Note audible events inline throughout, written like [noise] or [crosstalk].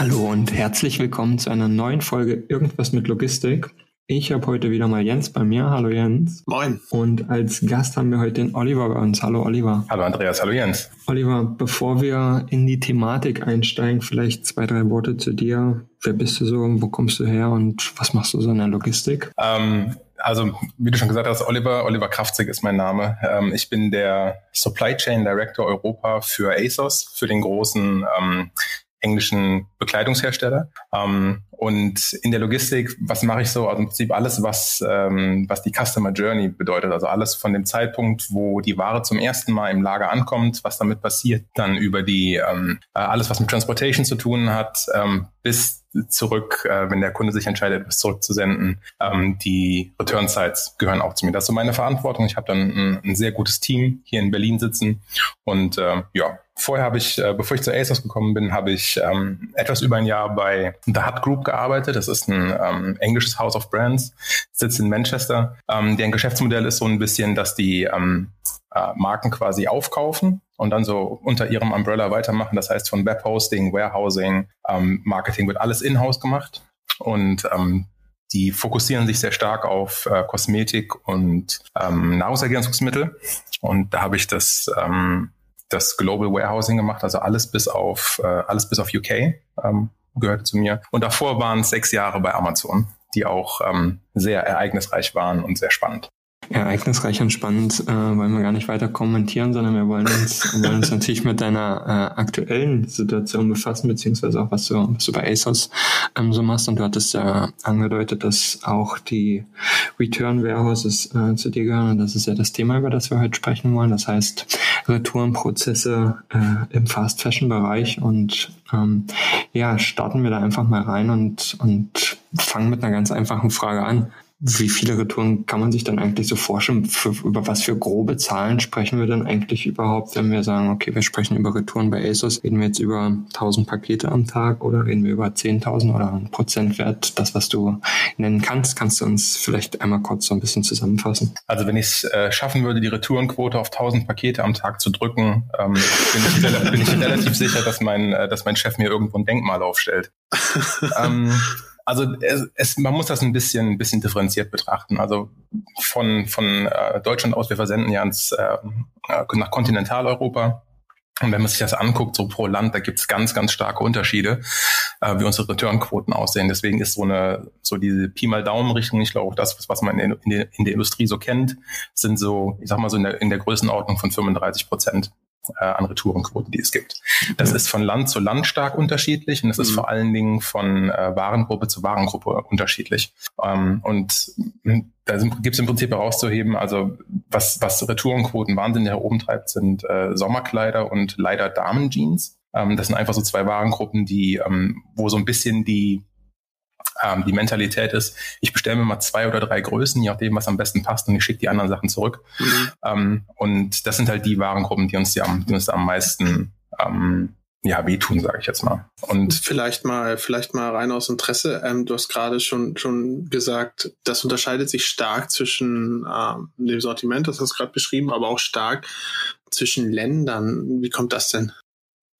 Hallo und herzlich willkommen zu einer neuen Folge Irgendwas mit Logistik. Ich habe heute wieder mal Jens bei mir. Hallo Jens. Moin. Und als Gast haben wir heute den Oliver bei uns. Hallo Oliver. Hallo Andreas, hallo Jens. Oliver, bevor wir in die Thematik einsteigen, vielleicht zwei, drei Worte zu dir. Wer bist du so? Wo kommst du her und was machst du so in der Logistik? Ähm, also, wie du schon gesagt hast, Oliver, Oliver Kraftzig ist mein Name. Ähm, ich bin der Supply Chain Director Europa für ASOS, für den großen ähm, englischen Bekleidungshersteller. Ähm, und in der Logistik, was mache ich so? Also im Prinzip alles, was, ähm, was die Customer Journey bedeutet. Also alles von dem Zeitpunkt, wo die Ware zum ersten Mal im Lager ankommt, was damit passiert, dann über die, ähm, äh, alles, was mit Transportation zu tun hat, ähm, bis zurück, äh, wenn der Kunde sich entscheidet, etwas zurückzusenden. Ähm, die Return Sites gehören auch zu mir. Das ist so meine Verantwortung. Ich habe dann ein, ein, sehr gutes Team hier in Berlin sitzen. Und äh, ja, vorher habe ich, äh, bevor ich zu ASOS gekommen bin, habe ich ähm, etwas über ein Jahr bei The Hut Group gearbeitet. Das ist ein ähm, englisches House of Brands, sitzt in Manchester. Ähm, deren Geschäftsmodell ist so ein bisschen, dass die ähm, äh, Marken quasi aufkaufen und dann so unter ihrem Umbrella weitermachen. Das heißt von Webhosting, Warehousing, ähm, Marketing wird alles in-house gemacht und ähm, die fokussieren sich sehr stark auf äh, Kosmetik und ähm, Nahrungsergänzungsmittel. Und da habe ich das, ähm, das Global Warehousing gemacht, also alles bis auf äh, alles bis auf UK ähm, gehörte zu mir. Und davor waren es sechs Jahre bei Amazon, die auch ähm, sehr ereignisreich waren und sehr spannend ereignisreich und spannend äh, wollen wir gar nicht weiter kommentieren, sondern wir wollen uns, wollen uns natürlich mit deiner äh, aktuellen Situation befassen, beziehungsweise auch was du, was du bei ASOS ähm, so machst. Und du hattest ja angedeutet, dass auch die Return Warehouses äh, zu dir gehören. Und das ist ja das Thema, über das wir heute sprechen wollen. Das heißt Retourenprozesse äh, im Fast Fashion Bereich. Und ähm, ja, starten wir da einfach mal rein und, und fangen mit einer ganz einfachen Frage an wie viele Retouren kann man sich dann eigentlich so vorstellen? Für, über was für grobe Zahlen sprechen wir dann eigentlich überhaupt, wenn wir sagen, okay, wir sprechen über Retouren bei ASOS, reden wir jetzt über 1000 Pakete am Tag oder reden wir über 10.000 oder einen Prozentwert, das, was du nennen kannst? Kannst du uns vielleicht einmal kurz so ein bisschen zusammenfassen? Also wenn ich es äh, schaffen würde, die Retourenquote auf 1000 Pakete am Tag zu drücken, ähm, bin, ich, bin, ich, relativ sicher, dass mein, äh, dass mein Chef mir irgendwo ein Denkmal aufstellt. [laughs] ähm, also es, es, man muss das ein bisschen, ein bisschen differenziert betrachten. Also von, von äh, Deutschland aus, wir versenden ja ins, äh, nach Kontinentaleuropa. Und wenn man sich das anguckt, so pro Land, da gibt es ganz, ganz starke Unterschiede, äh, wie unsere Returnquoten aussehen. Deswegen ist so eine, so diese Pi mal Daumen-Richtung, ich glaube, das, was man in, in, der, in der Industrie so kennt, sind so, ich sag mal so in der, in der Größenordnung von 35 Prozent äh, an Retourenquoten, die es gibt. Das ist von Land zu Land stark unterschiedlich und es ist mhm. vor allen Dingen von äh, Warengruppe zu Warengruppe unterschiedlich. Ähm, und da gibt es im Prinzip herauszuheben, also was, was Retourenquoten wahnsinnig nach oben treibt, sind äh, Sommerkleider und leider Damenjeans. Ähm, das sind einfach so zwei Warengruppen, die, ähm, wo so ein bisschen die ähm, die Mentalität ist, ich bestelle mir mal zwei oder drei Größen, je nachdem, was am besten passt, und ich schicke die anderen Sachen zurück. Mhm. Ähm, und das sind halt die Warengruppen, die uns, die am, die uns am meisten ähm, ja, wehtun, sage ich jetzt mal. Und vielleicht mal, vielleicht mal rein aus Interesse. Ähm, du hast gerade schon schon gesagt, das unterscheidet sich stark zwischen ähm, dem Sortiment, das hast du gerade beschrieben, aber auch stark zwischen Ländern. Wie kommt das denn?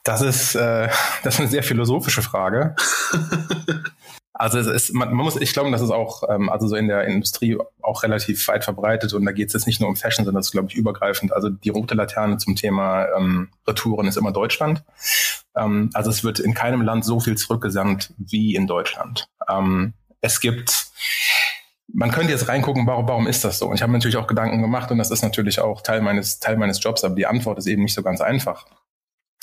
Das ist, äh, [laughs] das ist eine sehr philosophische Frage. [laughs] Also es ist, man, man muss, ich glaube, das ist auch, ähm, also so in der Industrie auch relativ weit verbreitet und da geht es jetzt nicht nur um Fashion, sondern das ist, glaube ich, übergreifend. Also die rote Laterne zum Thema ähm, Retouren ist immer Deutschland. Ähm, also es wird in keinem Land so viel zurückgesandt wie in Deutschland. Ähm, es gibt man könnte jetzt reingucken, warum, warum ist das so? Und ich habe natürlich auch Gedanken gemacht und das ist natürlich auch Teil meines, Teil meines Jobs, aber die Antwort ist eben nicht so ganz einfach.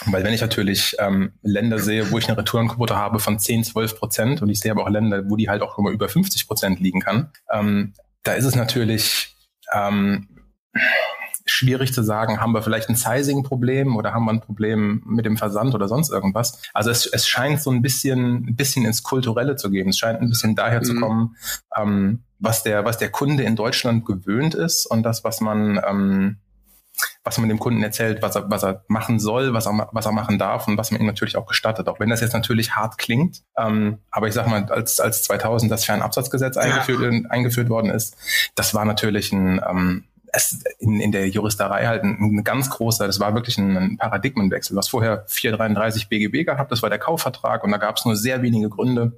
Weil wenn ich natürlich ähm, Länder sehe, wo ich eine Retourenquote habe von 10, 12 Prozent und ich sehe aber auch Länder, wo die halt auch immer über 50 Prozent liegen kann, ähm, da ist es natürlich ähm, schwierig zu sagen, haben wir vielleicht ein Sizing-Problem oder haben wir ein Problem mit dem Versand oder sonst irgendwas. Also es, es scheint so ein bisschen, ein bisschen ins Kulturelle zu gehen. Es scheint ein bisschen daher mhm. zu kommen, ähm, was der, was der Kunde in Deutschland gewöhnt ist und das, was man, ähm, was man dem Kunden erzählt, was er, was er machen soll, was er, was er machen darf und was man ihm natürlich auch gestattet. Auch wenn das jetzt natürlich hart klingt. Ähm, aber ich sag mal, als, als 2000 das Fernabsatzgesetz eingeführt, ja. eingeführt worden ist, das war natürlich ein, ähm, in, in der Juristerei halt ein, ein ganz großer, das war wirklich ein, ein Paradigmenwechsel. Du hast vorher 433 BGB gehabt, das war der Kaufvertrag und da gab es nur sehr wenige Gründe,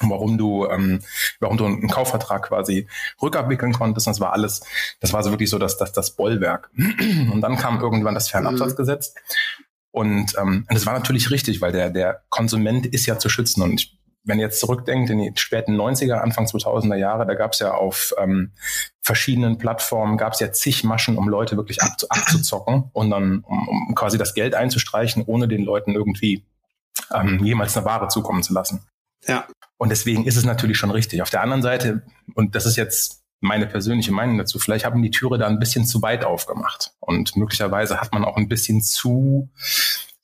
warum du, ähm, warum du einen Kaufvertrag quasi rückabwickeln konntest. Und das war alles, das war so wirklich so das, das, das Bollwerk. [clears throat] Und dann kam irgendwann das Fernabsatzgesetz. Und ähm, das war natürlich richtig, weil der, der Konsument ist ja zu schützen. Und ich, wenn ihr jetzt zurückdenkt in die späten 90er, Anfang 2000er Jahre, da gab es ja auf ähm, verschiedenen Plattformen, gab es ja zig Maschen, um Leute wirklich abzu abzuzocken und dann um, um quasi das Geld einzustreichen, ohne den Leuten irgendwie ähm, jemals eine Ware zukommen zu lassen. Ja. Und deswegen ist es natürlich schon richtig. Auf der anderen Seite, und das ist jetzt meine persönliche Meinung dazu, vielleicht haben die Türe da ein bisschen zu weit aufgemacht. Und möglicherweise hat man auch ein bisschen zu,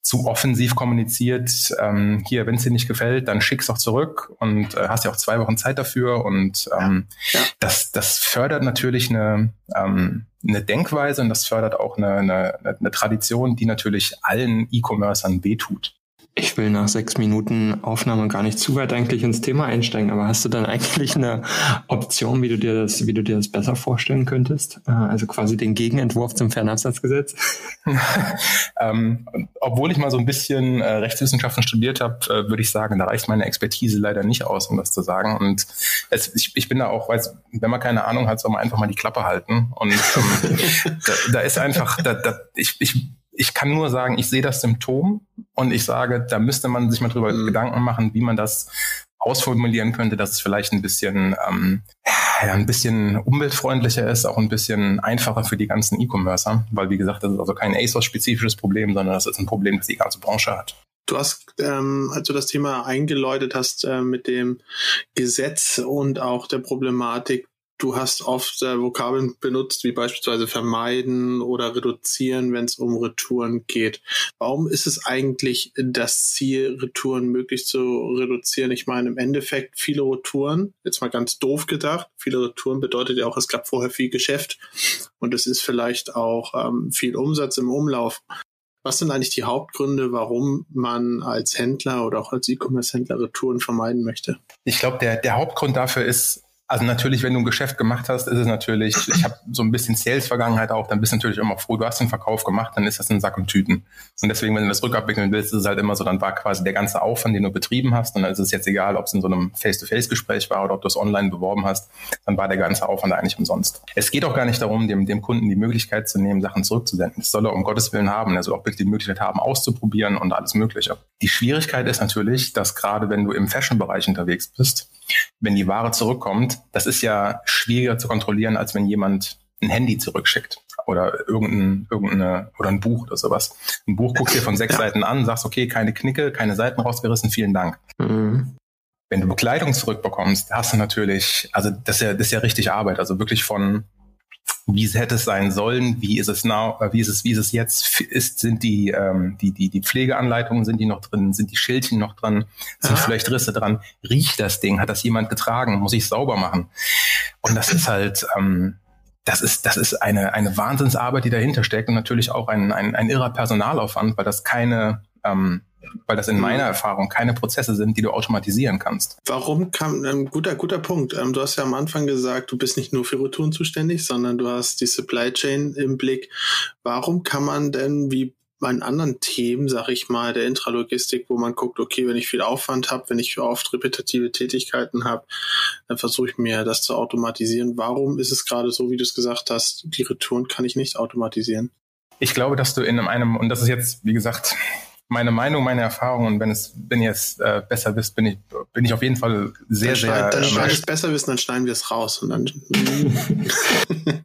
zu offensiv kommuniziert, ähm, hier, wenn es dir nicht gefällt, dann schick's auch zurück und äh, hast ja auch zwei Wochen Zeit dafür. Und ähm, ja. das, das fördert natürlich eine, ähm, eine Denkweise und das fördert auch eine, eine, eine Tradition, die natürlich allen E-Commercern wehtut. Ich will nach sechs Minuten Aufnahme gar nicht zu weit eigentlich ins Thema einsteigen, aber hast du dann [laughs] eigentlich eine Option, wie du dir das, wie du dir das besser vorstellen könntest? Äh, also quasi den Gegenentwurf zum Fernabsatzgesetz? [laughs] [laughs] ähm, obwohl ich mal so ein bisschen äh, Rechtswissenschaften studiert habe, äh, würde ich sagen, da reicht meine Expertise leider nicht aus, um das zu sagen. Und es, ich, ich bin da auch, weiß, wenn man keine Ahnung hat, soll man einfach mal die Klappe halten. Und ähm, da, da ist einfach, da, da, ich, ich ich kann nur sagen, ich sehe das Symptom und ich sage, da müsste man sich mal drüber mhm. Gedanken machen, wie man das ausformulieren könnte, dass es vielleicht ein bisschen, ähm, ja, ein bisschen umweltfreundlicher ist, auch ein bisschen einfacher für die ganzen E-Commercer, weil wie gesagt, das ist also kein ASOS-spezifisches Problem, sondern das ist ein Problem, das die ganze Branche hat. Du hast, ähm, als du das Thema eingeläutet hast äh, mit dem Gesetz und auch der Problematik Du hast oft äh, Vokabeln benutzt, wie beispielsweise vermeiden oder reduzieren, wenn es um Retouren geht. Warum ist es eigentlich das Ziel, Retouren möglichst zu reduzieren? Ich meine, im Endeffekt viele Retouren, jetzt mal ganz doof gedacht, viele Retouren bedeutet ja auch, es gab vorher viel Geschäft und es ist vielleicht auch ähm, viel Umsatz im Umlauf. Was sind eigentlich die Hauptgründe, warum man als Händler oder auch als E-Commerce-Händler Retouren vermeiden möchte? Ich glaube, der, der Hauptgrund dafür ist, also natürlich, wenn du ein Geschäft gemacht hast, ist es natürlich, ich habe so ein bisschen Sales-Vergangenheit auch, dann bist du natürlich immer froh, du hast den Verkauf gemacht, dann ist das ein Sack und Tüten. Und deswegen, wenn du das rückabwickeln willst, ist es halt immer so, dann war quasi der ganze Aufwand, den du betrieben hast, und dann ist es jetzt egal, ob es in so einem Face-to-Face-Gespräch war oder ob du es online beworben hast, dann war der ganze Aufwand eigentlich umsonst. Es geht auch gar nicht darum, dem, dem Kunden die Möglichkeit zu nehmen, Sachen zurückzusenden. Das soll er um Gottes Willen haben. Er soll auch wirklich die Möglichkeit haben, auszuprobieren und alles Mögliche. Die Schwierigkeit ist natürlich, dass gerade wenn du im Fashion-Bereich unterwegs bist, wenn die Ware zurückkommt, das ist ja schwieriger zu kontrollieren, als wenn jemand ein Handy zurückschickt oder irgendein, irgendeine oder ein Buch oder sowas. Ein Buch guckst dir von sechs ja. Seiten an, sagst, okay, keine Knicke, keine Seiten rausgerissen, vielen Dank. Mhm. Wenn du Bekleidung zurückbekommst, hast du natürlich, also das ist ja, das ist ja richtig Arbeit, also wirklich von wie hätte es sein sollen, wie ist es now, äh, wie ist es, wie ist es jetzt, ist, sind die, ähm, die, die, die Pflegeanleitungen, sind die noch drin, sind die Schildchen noch dran, sind ah. vielleicht Risse dran, riecht das Ding, hat das jemand getragen, muss ich sauber machen. Und das ist halt, ähm, das ist, das ist eine, eine Wahnsinnsarbeit, die dahinter steckt und natürlich auch ein, ein, ein irrer Personalaufwand, weil das keine, ähm, weil das in meiner Erfahrung keine Prozesse sind, die du automatisieren kannst. Warum kam, ähm, guter, guter Punkt. Ähm, du hast ja am Anfang gesagt, du bist nicht nur für Retouren zuständig, sondern du hast die Supply Chain im Blick. Warum kann man denn, wie bei anderen Themen, sag ich mal, der Intralogistik, wo man guckt, okay, wenn ich viel Aufwand habe, wenn ich oft repetitive Tätigkeiten habe, dann versuche ich mir das zu automatisieren. Warum ist es gerade so, wie du es gesagt hast, die Retouren kann ich nicht automatisieren? Ich glaube, dass du in einem, und das ist jetzt, wie gesagt, meine Meinung, meine Erfahrung und wenn es, wenn ihr es äh, besser wisst, bin ich, bin ich auf jeden Fall sehr, dann sehr. Dann, äh, wenn es besser wissen, dann schneiden wir es raus und dann. [laughs] [laughs]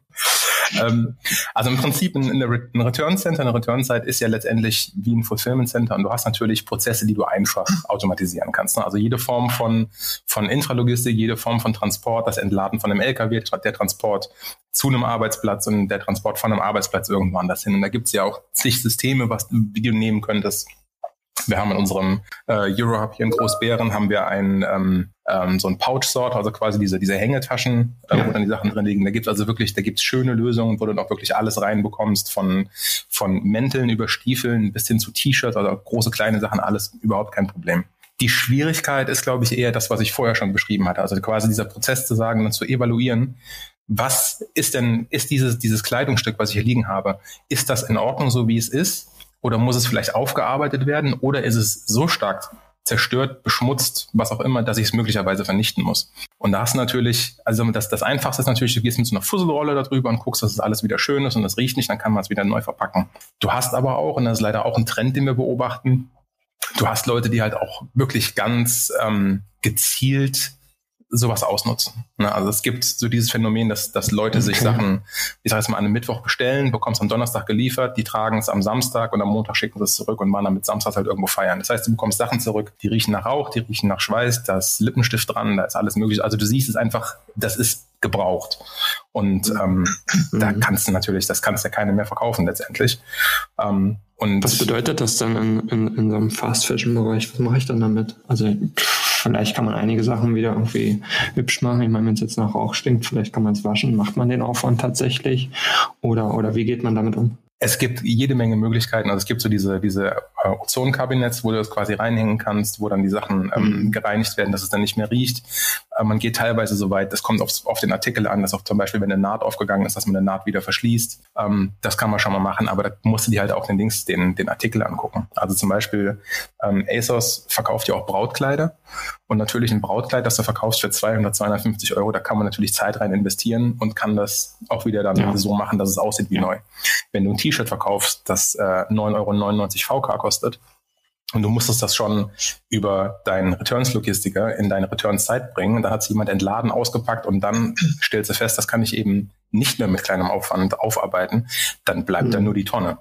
ähm, also im Prinzip ein, ein Return Center, eine Return Site ist ja letztendlich wie ein Fulfillment Center und du hast natürlich Prozesse, die du einfach automatisieren kannst. Ne? Also jede Form von, von Intralogistik, jede Form von Transport, das Entladen von einem LKW, der Transport zu einem Arbeitsplatz und der Transport von einem Arbeitsplatz irgendwann das hin. Und da gibt es ja auch zig Systeme, was, wie du nehmen könntest wir haben in unserem äh, Eurohub hier in Großbären haben wir ein ähm, ähm, so ein Pouch-Sort, also quasi diese, diese Hängetaschen, äh, ja. wo dann die Sachen drin liegen. Da gibt's also wirklich, da gibt's schöne Lösungen, wo du dann auch wirklich alles reinbekommst, von, von Mänteln über Stiefeln bis hin zu T-Shirts, also große, kleine Sachen, alles überhaupt kein Problem. Die Schwierigkeit ist, glaube ich, eher das, was ich vorher schon beschrieben hatte. Also quasi dieser Prozess zu sagen und zu evaluieren, was ist denn, ist dieses, dieses Kleidungsstück, was ich hier liegen habe, ist das in Ordnung, so wie es ist? Oder muss es vielleicht aufgearbeitet werden? Oder ist es so stark zerstört, beschmutzt, was auch immer, dass ich es möglicherweise vernichten muss. Und da hast du natürlich, also das, das Einfachste ist natürlich, du gehst mit so einer Fusselrolle darüber und guckst, dass es alles wieder schön ist und das riecht nicht, dann kann man es wieder neu verpacken. Du hast aber auch, und das ist leider auch ein Trend, den wir beobachten, du hast Leute, die halt auch wirklich ganz ähm, gezielt sowas ausnutzen. Ne? Also es gibt so dieses Phänomen, dass, dass Leute sich Sachen, ich sage jetzt mal, an einem Mittwoch bestellen, bekommst am Donnerstag geliefert, die tragen es am Samstag und am Montag schicken sie es zurück und waren dann mit Samstag halt irgendwo feiern. Das heißt, du bekommst Sachen zurück, die riechen nach Rauch, die riechen nach Schweiß, da ist Lippenstift dran, da ist alles mögliche. Also du siehst es einfach, das ist gebraucht. Und ähm, mhm. da kannst du natürlich, das kannst ja keine mehr verkaufen letztendlich. Ähm, und Was bedeutet das dann in, in, in so einem Fast-Fashion-Bereich? Was mache ich dann damit? Also vielleicht kann man einige Sachen wieder irgendwie hübsch machen. Ich meine, wenn es jetzt nach Rauch stinkt, vielleicht kann man es waschen. Macht man den Aufwand tatsächlich? Oder, oder wie geht man damit um? Es gibt jede Menge Möglichkeiten. Also es gibt so diese, diese äh, Ozonkabinetts, wo du das quasi reinhängen kannst, wo dann die Sachen ähm, mhm. gereinigt werden, dass es dann nicht mehr riecht. Äh, man geht teilweise so weit, das kommt auf, auf den Artikel an, dass auch zum Beispiel, wenn eine Naht aufgegangen ist, dass man eine Naht wieder verschließt. Ähm, das kann man schon mal machen, aber da musst du dir halt auch den Dings, den, den Artikel angucken. Also zum Beispiel ähm, ASOS verkauft ja auch Brautkleider und natürlich ein Brautkleid, das du verkaufst für 200, 250 Euro, da kann man natürlich Zeit rein investieren und kann das auch wieder dann ja. so machen, dass es aussieht wie ja. neu. Wenn du ein T-Shirt verkaufst, das äh, 9,99 Euro VK kostet, und du musstest das schon über deinen Returns-Logistiker in deine Returns-Zeit bringen. Und da hat sich jemand entladen, ausgepackt und dann stellst du fest, das kann ich eben nicht mehr mit kleinem Aufwand aufarbeiten. Dann bleibt mhm. da nur die Tonne.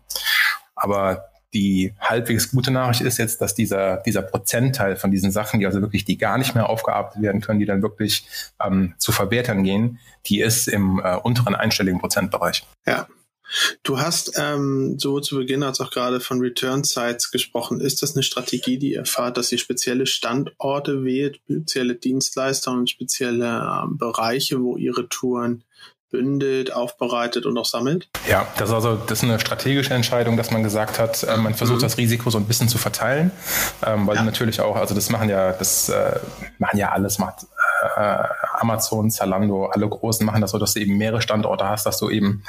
Aber die halbwegs gute Nachricht ist jetzt, dass dieser, dieser Prozentteil von diesen Sachen, die also wirklich, die gar nicht mehr aufgearbeitet werden können, die dann wirklich ähm, zu Verwertern gehen, die ist im äh, unteren einstelligen Prozentbereich. Ja, Du hast ähm, sowohl zu Beginn als auch gerade von Return Sites gesprochen. Ist das eine Strategie, die ihr fahrt, dass ihr spezielle Standorte wählt, spezielle Dienstleister und spezielle äh, Bereiche, wo ihre Touren bündelt, aufbereitet und auch sammelt? Ja, das ist also das ist eine strategische Entscheidung, dass man gesagt hat, äh, man versucht mhm. das Risiko so ein bisschen zu verteilen, ähm, weil ja. natürlich auch, also das machen ja, das äh, machen ja alles, macht äh, Amazon, Zalando, alle Großen machen das so, dass du eben mehrere Standorte hast, dass du eben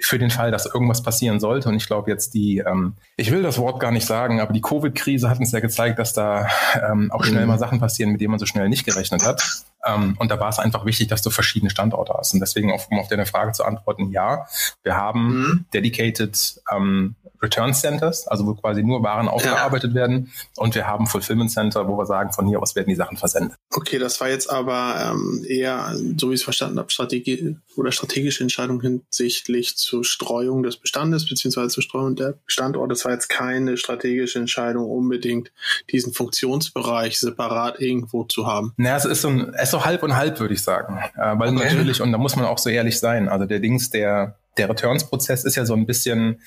für den Fall, dass irgendwas passieren sollte. Und ich glaube jetzt die, ähm, ich will das Wort gar nicht sagen, aber die Covid-Krise hat uns ja gezeigt, dass da ähm, auch schnell mhm. mal Sachen passieren, mit denen man so schnell nicht gerechnet hat. Ähm, und da war es einfach wichtig, dass du verschiedene Standorte hast. Und deswegen, um auf deine Frage zu antworten, ja, wir haben mhm. dedicated ähm, Return Centers, also wo quasi nur Waren aufgearbeitet ja. werden. Und wir haben Fulfillment Center, wo wir sagen, von hier aus werden die Sachen versendet. Okay, das war jetzt aber ähm, eher, so wie ich es verstanden habe, Strategie oder strategische Entscheidung hinsichtlich zur Streuung des Bestandes beziehungsweise zur Streuung der Standorte. Das war jetzt keine strategische Entscheidung, unbedingt diesen Funktionsbereich separat irgendwo zu haben. Naja, es ist so, ein, es so halb und halb, würde ich sagen. Äh, weil okay. natürlich, und da muss man auch so ehrlich sein, also der Dings, der der Returns-Prozess ist ja so ein bisschen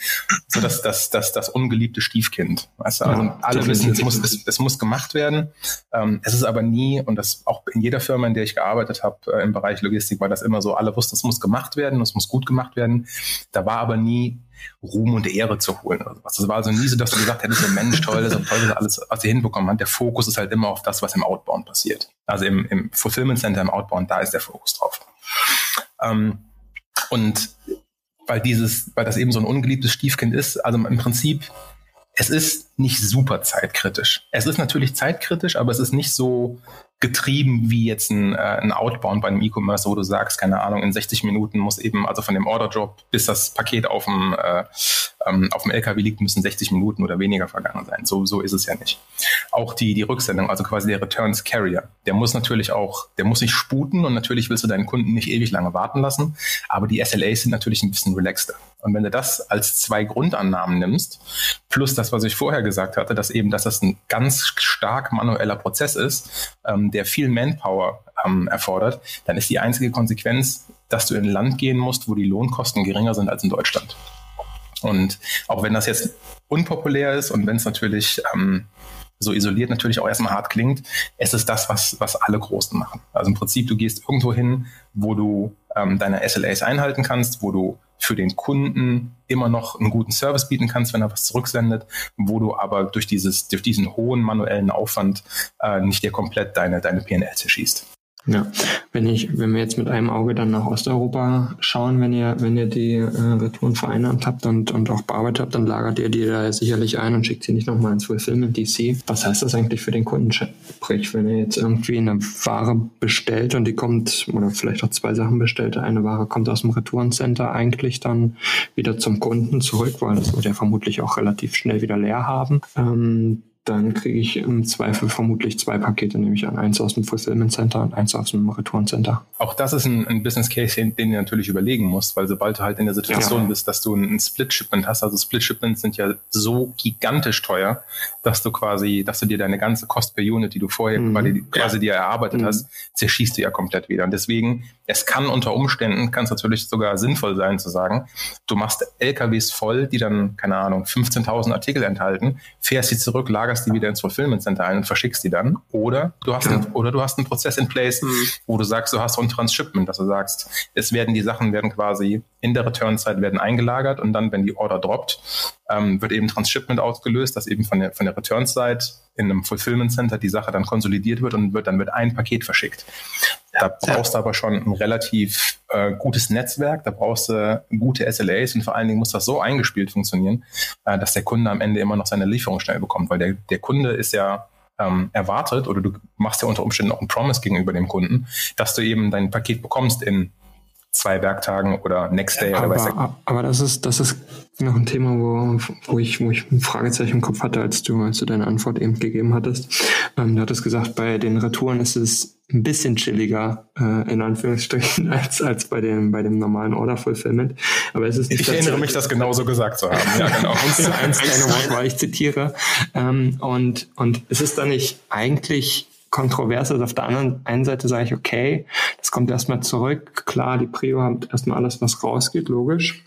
so das, das, das, das ungeliebte Stiefkind. Weißt du? Also ja, alle wissen, es muss, es, es muss gemacht werden. Ähm, es ist aber nie, und das auch in jeder Firma, in der ich gearbeitet habe äh, im Bereich Logistik, war das immer so, alle wussten, es muss gemacht werden, es muss gut gemacht werden. Da war aber nie Ruhm und Ehre zu holen. Also das war also nie so, dass du gesagt hättest, so Mensch, toll, so toll, alles, was ihr hinbekommen habt. Der Fokus ist halt immer auf das, was im Outbound passiert. Also im, im Fulfillment Center, im Outbound, da ist der Fokus drauf. Ähm, und weil dieses, weil das eben so ein ungeliebtes Stiefkind ist. Also im Prinzip, es ist nicht super zeitkritisch. Es ist natürlich zeitkritisch, aber es ist nicht so getrieben wie jetzt ein, äh, ein Outbound bei einem E-Commerce, wo du sagst, keine Ahnung, in 60 Minuten muss eben, also von dem Order-Drop bis das Paket auf dem, äh, ähm, auf dem LKW liegt, müssen 60 Minuten oder weniger vergangen sein. So, so ist es ja nicht. Auch die, die Rücksendung, also quasi der Returns Carrier, der muss natürlich auch, der muss sich sputen und natürlich willst du deinen Kunden nicht ewig lange warten lassen, aber die SLAs sind natürlich ein bisschen relaxter. Und wenn du das als zwei Grundannahmen nimmst, plus das, was ich vorher gesagt hatte, dass eben, dass das ein ganz stark manueller Prozess ist, ähm, der viel Manpower ähm, erfordert, dann ist die einzige Konsequenz, dass du in ein Land gehen musst, wo die Lohnkosten geringer sind als in Deutschland. Und auch wenn das jetzt unpopulär ist und wenn es natürlich ähm, so isoliert natürlich auch erstmal hart klingt, es ist das, was, was alle Großen machen. Also im Prinzip, du gehst irgendwo hin, wo du ähm, deine SLAs einhalten kannst, wo du für den Kunden immer noch einen guten Service bieten kannst, wenn er was zurücksendet, wo du aber durch dieses, durch diesen hohen manuellen Aufwand äh, nicht dir komplett deine, deine PNL zerschießt. Ja, wenn ich, wenn wir jetzt mit einem Auge dann nach Osteuropa schauen, wenn ihr, wenn ihr die äh, Retouren vereinnahmt habt und, und auch bearbeitet habt, dann lagert ihr die da sicherlich ein und schickt sie nicht nochmal ins Fulfillment DC. Was heißt das eigentlich für den Kunden? Sprich, wenn er jetzt irgendwie eine Ware bestellt und die kommt, oder vielleicht auch zwei Sachen bestellt, eine Ware kommt aus dem Retourencenter eigentlich dann wieder zum Kunden zurück, weil das wird er vermutlich auch relativ schnell wieder leer haben. Ähm, dann kriege ich im Zweifel vermutlich zwei Pakete, nämlich an. Eins aus dem Fulfillment Center und eins aus dem Retourencenter. Auch das ist ein, ein Business Case, den, den du natürlich überlegen musst, weil sobald du halt in der Situation ja. bist, dass du ein, ein Split Shipment hast, also Split Shipments sind ja so gigantisch teuer, dass du quasi, dass du dir deine ganze Cost per Unit, die du vorher mhm. quasi, quasi dir erarbeitet mhm. hast, zerschießt du ja komplett wieder. Und deswegen, es kann unter Umständen, kann es natürlich sogar sinnvoll sein zu sagen, du machst LKWs voll, die dann, keine Ahnung, 15.000 Artikel enthalten, fährst sie zurück, lagerst lagerst die wieder ins Fulfillment Center ein und verschickst die dann. Oder du hast, ja. ein, oder du hast einen Prozess in place, mhm. wo du sagst, du hast so ein Transshipment, dass du sagst, es werden die Sachen werden quasi in der Return-Zeit werden eingelagert und dann, wenn die Order droppt, ähm, wird eben Transshipment ausgelöst, dass eben von der, von der Return-Side in einem Fulfillment Center die Sache dann konsolidiert wird und wird dann wird ein Paket verschickt. Da brauchst du aber schon ein relativ äh, gutes Netzwerk, da brauchst du gute SLAs und vor allen Dingen muss das so eingespielt funktionieren, äh, dass der Kunde am Ende immer noch seine Lieferung schnell bekommt, weil der, der Kunde ist ja ähm, erwartet oder du machst ja unter Umständen auch ein Promise gegenüber dem Kunden, dass du eben dein Paket bekommst in zwei Werktagen oder Next Day aber, oder weiß Aber das ist, das ist noch ein Thema, wo, wo ich, wo ich ein Fragezeichen im Kopf hatte, als du, als du deine Antwort eben gegeben hattest. Ähm, du hattest gesagt, bei den Retouren ist es ein bisschen chilliger, äh, in Anführungsstrichen, [laughs] als, als bei dem, bei dem normalen Order Fulfillment. Aber es ist nicht Ich erinnere mich, das genauso gesagt zu haben. Ja, genau. [laughs] eins zu eins [laughs] deine Wortwahl, ich zitiere. Ähm, und, und es ist da nicht eigentlich kontrovers ist. Auf der anderen einen Seite sage ich, okay, das kommt erstmal zurück. Klar, die Prio hat erstmal alles, was rausgeht, logisch.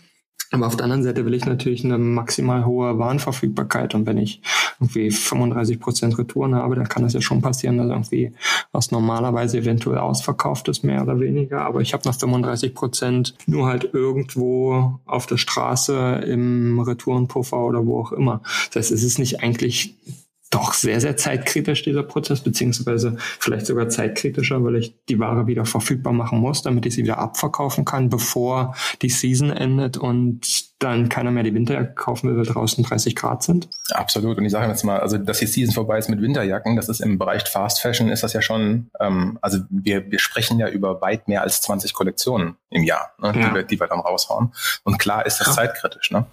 Aber auf der anderen Seite will ich natürlich eine maximal hohe Warenverfügbarkeit. Und wenn ich irgendwie 35 Prozent Retouren habe, dann kann es ja schon passieren, dass irgendwie was normalerweise eventuell ausverkauft ist, mehr oder weniger. Aber ich habe noch 35 Prozent nur halt irgendwo auf der Straße im Retourenpuffer oder wo auch immer. Das heißt, es ist nicht eigentlich doch sehr, sehr zeitkritisch, dieser Prozess, beziehungsweise vielleicht sogar zeitkritischer, weil ich die Ware wieder verfügbar machen muss, damit ich sie wieder abverkaufen kann, bevor die Season endet und dann keiner mehr die Winterjacke kaufen will, weil draußen 30 Grad sind. Absolut. Und ich sage jetzt mal, also dass die Season vorbei ist mit Winterjacken, das ist im Bereich Fast Fashion, ist das ja schon, ähm, also wir, wir sprechen ja über weit mehr als 20 Kollektionen im Jahr, ne, ja. die, wir, die wir dann raushauen. Und klar ist das ja. zeiitkritisch. Ne?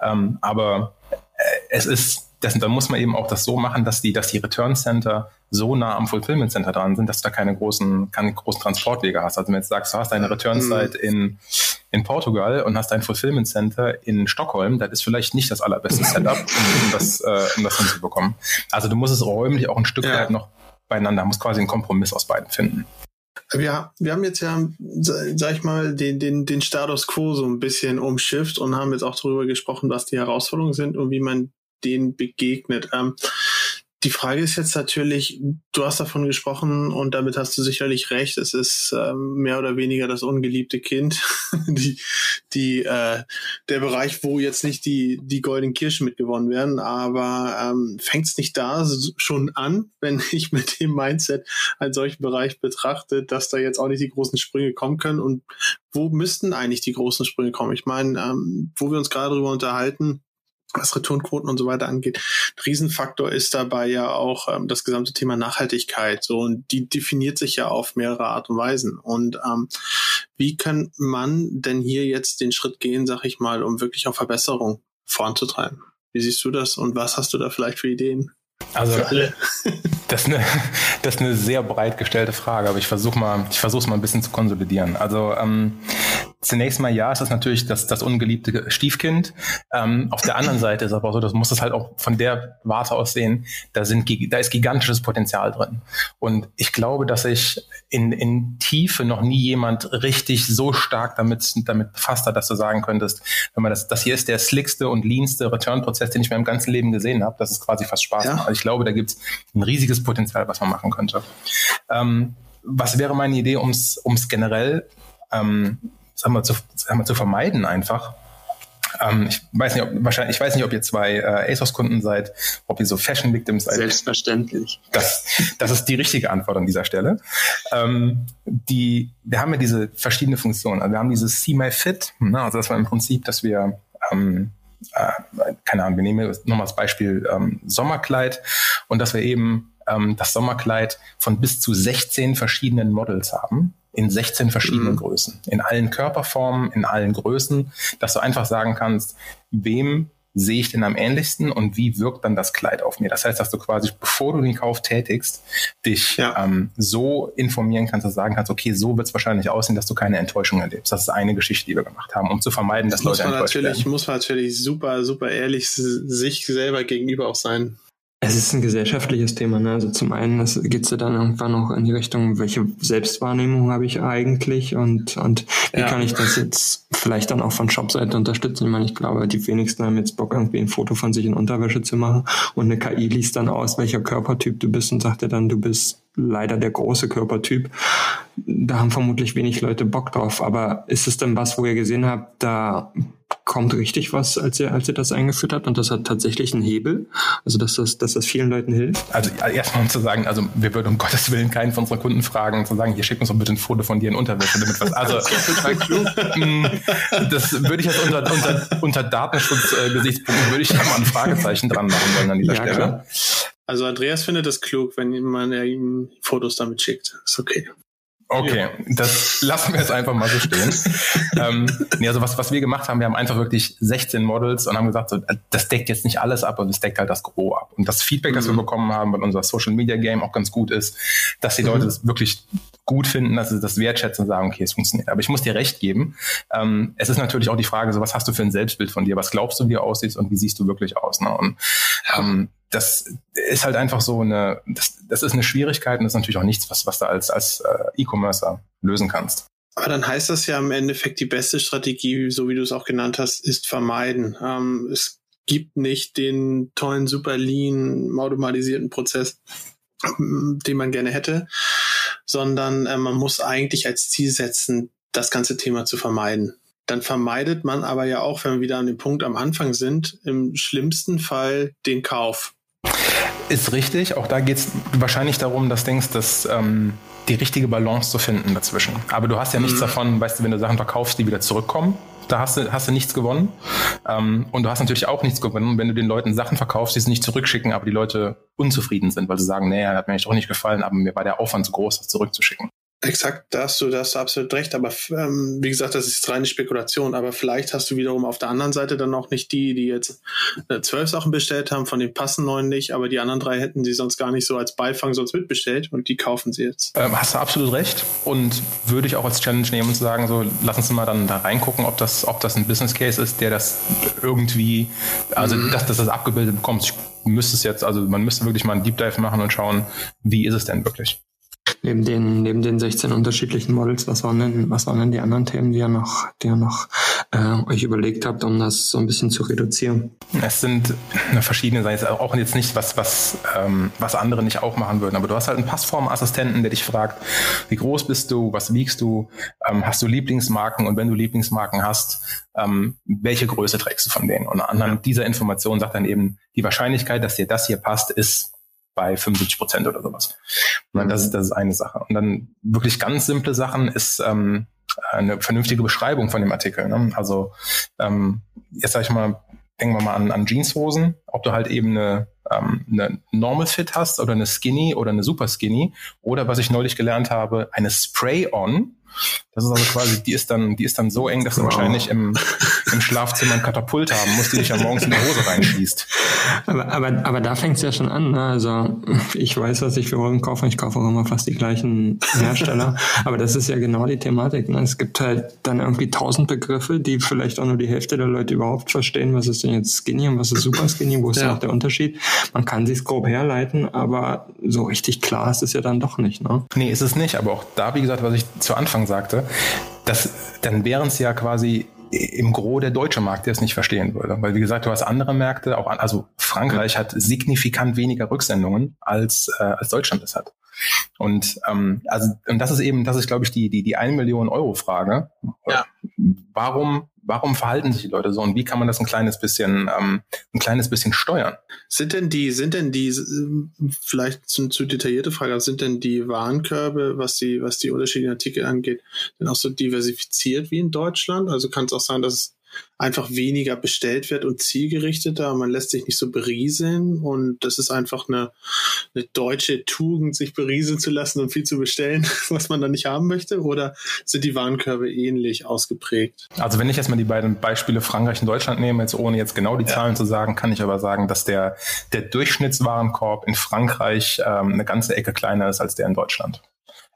Ähm, aber äh, es ist das, da muss man eben auch das so machen, dass die, dass die Return Center so nah am Fulfillment Center dran sind, dass du da keine großen, keine großen Transportwege hast. Also wenn du jetzt sagst, du hast deine Return Site mhm. in, in Portugal und hast dein Fulfillment Center in Stockholm, das ist vielleicht nicht das allerbeste [laughs] Setup, um, das, äh, um das hinzubekommen. Also du musst es räumlich auch ein Stück ja. weit noch beieinander, musst quasi einen Kompromiss aus beiden finden. Wir, wir haben jetzt ja, sag ich mal, den, den, den Status quo so ein bisschen umschifft und haben jetzt auch darüber gesprochen, was die Herausforderungen sind und wie man denen begegnet. Ähm, die Frage ist jetzt natürlich, du hast davon gesprochen und damit hast du sicherlich recht, es ist ähm, mehr oder weniger das ungeliebte Kind, [laughs] die, die, äh, der Bereich, wo jetzt nicht die, die goldenen Kirschen mitgewonnen werden, aber ähm, fängt es nicht da schon an, wenn [laughs] ich mit dem Mindset einen solchen Bereich betrachte, dass da jetzt auch nicht die großen Sprünge kommen können und wo müssten eigentlich die großen Sprünge kommen? Ich meine, ähm, wo wir uns gerade darüber unterhalten, was Returnquoten und so weiter angeht. Ein Riesenfaktor ist dabei ja auch ähm, das gesamte Thema Nachhaltigkeit. So und die definiert sich ja auf mehrere Art und Weisen. Und ähm, wie kann man denn hier jetzt den Schritt gehen, sag ich mal, um wirklich auf Verbesserung voranzutreiben. Wie siehst du das und was hast du da vielleicht für Ideen? Also [laughs] das ist, eine, das ist eine sehr breit gestellte Frage, aber ich versuche mal, ich versuche es mal ein bisschen zu konsolidieren. Also ähm, zunächst mal ja, ist das natürlich das, das ungeliebte Stiefkind. Ähm, auf der anderen Seite ist aber so, das muss es halt auch von der Warte aus sehen, da, sind, da ist gigantisches Potenzial drin. Und ich glaube, dass sich in, in Tiefe noch nie jemand richtig so stark damit, damit befasst hat, dass du sagen könntest, wenn man das, das hier ist der slickste und leanste Return-Prozess, den ich in meinem ganzen Leben gesehen habe. Das ist quasi fast Spaß. Ja. Also ich glaube, da gibt es ein riesiges Potenzial, was man machen könnte. Ähm, was wäre meine Idee, ums ums generell ähm, sagen wir, zu, sagen wir, zu vermeiden einfach. Ähm, ich weiß nicht, ob, wahrscheinlich, ich weiß nicht, ob ihr zwei äh, ASOS-Kunden seid, ob ihr so Fashion Victims seid. Selbstverständlich. Das, das ist die richtige Antwort an dieser Stelle. Ähm, die, wir haben ja diese verschiedene Funktionen. Also wir haben dieses See My Fit, ne? also das war im Prinzip, dass wir ähm, äh, keine Ahnung, wir nehmen nochmal als Beispiel ähm, Sommerkleid und dass wir eben ähm, das Sommerkleid von bis zu 16 verschiedenen Models haben in 16 verschiedenen mhm. Größen, in allen Körperformen, in allen Größen, dass du einfach sagen kannst, wem sehe ich denn am ähnlichsten und wie wirkt dann das Kleid auf mir? Das heißt, dass du quasi, bevor du den Kauf tätigst, dich ja. ähm, so informieren kannst, dass du sagen kannst, okay, so wird es wahrscheinlich aussehen, dass du keine Enttäuschung erlebst. Das ist eine Geschichte, die wir gemacht haben, um zu vermeiden, dass muss Leute enttäuscht natürlich, werden. Muss man natürlich super, super ehrlich sich selber gegenüber auch sein. Es ist ein gesellschaftliches Thema. Ne? Also zum einen geht es ja dann irgendwann auch in die Richtung, welche Selbstwahrnehmung habe ich eigentlich und, und wie ja. kann ich das jetzt vielleicht dann auch von Shopseite unterstützen? Ich meine, ich glaube, die wenigsten haben jetzt Bock, irgendwie ein Foto von sich in Unterwäsche zu machen und eine KI liest dann aus, welcher Körpertyp du bist und sagt dir dann, du bist leider der große Körpertyp. Da haben vermutlich wenig Leute Bock drauf. Aber ist es denn was, wo ihr gesehen habt, da kommt richtig was, als ihr, als ihr das eingeführt habt und das hat tatsächlich einen Hebel, also dass das, dass das vielen Leuten hilft? Also erstmal um zu sagen, also wir würden um Gottes Willen keinen von unseren Kunden fragen und zu sagen, hier schick uns doch bitte ein Foto von dir in Unterwäsche, damit was. Also [laughs] mm, das würde ich jetzt unter, unter, unter Datenschutzgesichtspunkten würde ich da mal ein Fragezeichen dran machen wollen an dieser ja, Stelle. Klar. Also Andreas findet das klug, wenn man ihm Fotos damit schickt. Ist okay. Okay, ja. das lassen wir jetzt einfach mal so stehen. [laughs] ähm, nee, also was, was wir gemacht haben, wir haben einfach wirklich 16 Models und haben gesagt, so, das deckt jetzt nicht alles ab, aber das deckt halt das Gros ab. Und das Feedback, mhm. das wir mhm. bekommen haben, weil unser Social Media Game auch ganz gut ist, dass die Leute mhm. das wirklich gut finden, dass sie das wertschätzen und sagen, okay, es funktioniert. Aber ich muss dir recht geben. Ähm, es ist natürlich auch die Frage, so was hast du für ein Selbstbild von dir? Was glaubst du, wie du aussiehst und wie siehst du wirklich aus? Ne? Und ähm, das ist halt einfach so eine, das, das ist eine Schwierigkeit und das ist natürlich auch nichts, was, was du als, als äh, E-Commercer lösen kannst. Aber dann heißt das ja im Endeffekt, die beste Strategie, so wie du es auch genannt hast, ist vermeiden. Ähm, es gibt nicht den tollen, super lean, automatisierten Prozess, den man gerne hätte, sondern äh, man muss eigentlich als Ziel setzen, das ganze Thema zu vermeiden. Dann vermeidet man aber ja auch, wenn wir wieder an dem Punkt am Anfang sind, im schlimmsten Fall den Kauf. Ist richtig. Auch da geht es wahrscheinlich darum, dass denkst, dass ähm, die richtige Balance zu finden dazwischen. Aber du hast ja nichts mhm. davon, weißt du, wenn du Sachen verkaufst, die wieder zurückkommen. Da hast du, hast du nichts gewonnen. Ähm, und du hast natürlich auch nichts gewonnen, wenn du den Leuten Sachen verkaufst, die sie nicht zurückschicken, aber die Leute unzufrieden sind, weil sie sagen, nee, hat mir eigentlich auch nicht gefallen, aber mir war der Aufwand zu groß, das zurückzuschicken. Exakt, da hast du, da hast du absolut recht. Aber ähm, wie gesagt, das ist reine Spekulation. Aber vielleicht hast du wiederum auf der anderen Seite dann auch nicht die, die jetzt äh, zwölf Sachen bestellt haben, von den passen neun nicht, aber die anderen drei hätten sie sonst gar nicht so als Beifang sonst mitbestellt und die kaufen sie jetzt. Ähm, hast du absolut recht und würde ich auch als Challenge nehmen und sagen, so lass uns mal dann da reingucken, ob das, ob das ein Business Case ist, der das irgendwie, also mhm. dass, dass das abgebildet bekommt. Ich müsste es jetzt, also man müsste wirklich mal einen Deep Dive machen und schauen, wie ist es denn wirklich. Neben den, neben den 16 unterschiedlichen Models, was waren denn, was waren denn die anderen Themen, die ihr noch, die ihr noch äh, euch überlegt habt, um das so ein bisschen zu reduzieren? Es sind verschiedene Sachen, auch jetzt nicht was, was, ähm, was andere nicht auch machen würden, aber du hast halt einen Passformassistenten, der dich fragt, wie groß bist du, was wiegst du, ähm, hast du Lieblingsmarken und wenn du Lieblingsmarken hast, ähm, welche Größe trägst du von denen? Und anhand dieser Information sagt dann eben, die Wahrscheinlichkeit, dass dir das hier passt, ist bei 75 Prozent oder sowas. Und das, ist, das ist eine Sache. Und dann wirklich ganz simple Sachen ist ähm, eine vernünftige Beschreibung von dem Artikel. Ne? Also ähm, jetzt sag ich mal, denken wir mal an, an Jeanshosen, ob du halt eben eine, ähm, eine Normal Fit hast oder eine Skinny oder eine Super Skinny oder was ich neulich gelernt habe, eine Spray-On Das ist also quasi, die ist dann, die ist dann so eng, dass du wow. wahrscheinlich im, im Schlafzimmer ein Katapult haben musst, die dich ja morgens in die Hose reinschießt. Aber, aber, aber da fängt es ja schon an. Ne? Also ich weiß, was ich für Hosen kaufe. Ich kaufe auch immer fast die gleichen Hersteller. aber das ist ja genau die Thematik. Ne? Es gibt halt dann irgendwie tausend Begriffe, die vielleicht auch nur die Hälfte der Leute überhaupt verstehen. Was ist denn jetzt Skinny und was ist Super Skinny? Wo ist ja. auch der Unterschied? Man kann sich grob herleiten, aber so richtig klar ist es ja dann doch nicht. Ne? Nee, ist es nicht. Aber auch da, wie gesagt, was ich zu Anfang sagte, das, dann wären es ja quasi im Gros der deutsche Markt, der es nicht verstehen würde. Weil wie gesagt, du hast andere Märkte, auch an, also Frankreich hat signifikant weniger Rücksendungen als, äh, als Deutschland es hat. Und ähm, also und das ist eben, das ist glaube ich die die die 1 Million Euro Frage. Ja. Warum warum verhalten sich die Leute so und wie kann man das ein kleines bisschen, ähm, ein kleines bisschen steuern? Sind denn die, sind denn die, vielleicht zu, zu detaillierte Frage, sind denn die Warenkörbe, was die, was die unterschiedlichen Artikel angeht, denn auch so diversifiziert wie in Deutschland? Also kann es auch sein, dass es einfach weniger bestellt wird und zielgerichteter. Man lässt sich nicht so berieseln und das ist einfach eine, eine deutsche Tugend, sich berieseln zu lassen und viel zu bestellen, [laughs] was man dann nicht haben möchte. Oder sind die Warenkörbe ähnlich ausgeprägt? Also wenn ich jetzt mal die beiden Beispiele Frankreich und Deutschland nehme, jetzt ohne jetzt genau die ja. Zahlen zu sagen, kann ich aber sagen, dass der, der Durchschnittswarenkorb in Frankreich ähm, eine ganze Ecke kleiner ist als der in Deutschland.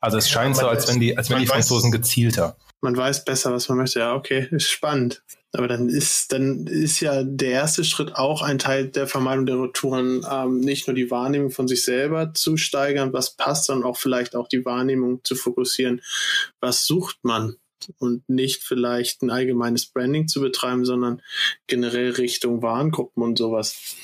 Also es scheint so, als wenn die, als wenn die Franzosen gezielter. Man weiß besser, was man möchte. Ja, okay, ist spannend. Aber dann ist, dann ist ja der erste Schritt auch ein Teil der Vermeidung der Retouren, ähm, nicht nur die Wahrnehmung von sich selber zu steigern, was passt, sondern auch vielleicht auch die Wahrnehmung zu fokussieren, was sucht man und nicht vielleicht ein allgemeines Branding zu betreiben, sondern generell Richtung Warengruppen und sowas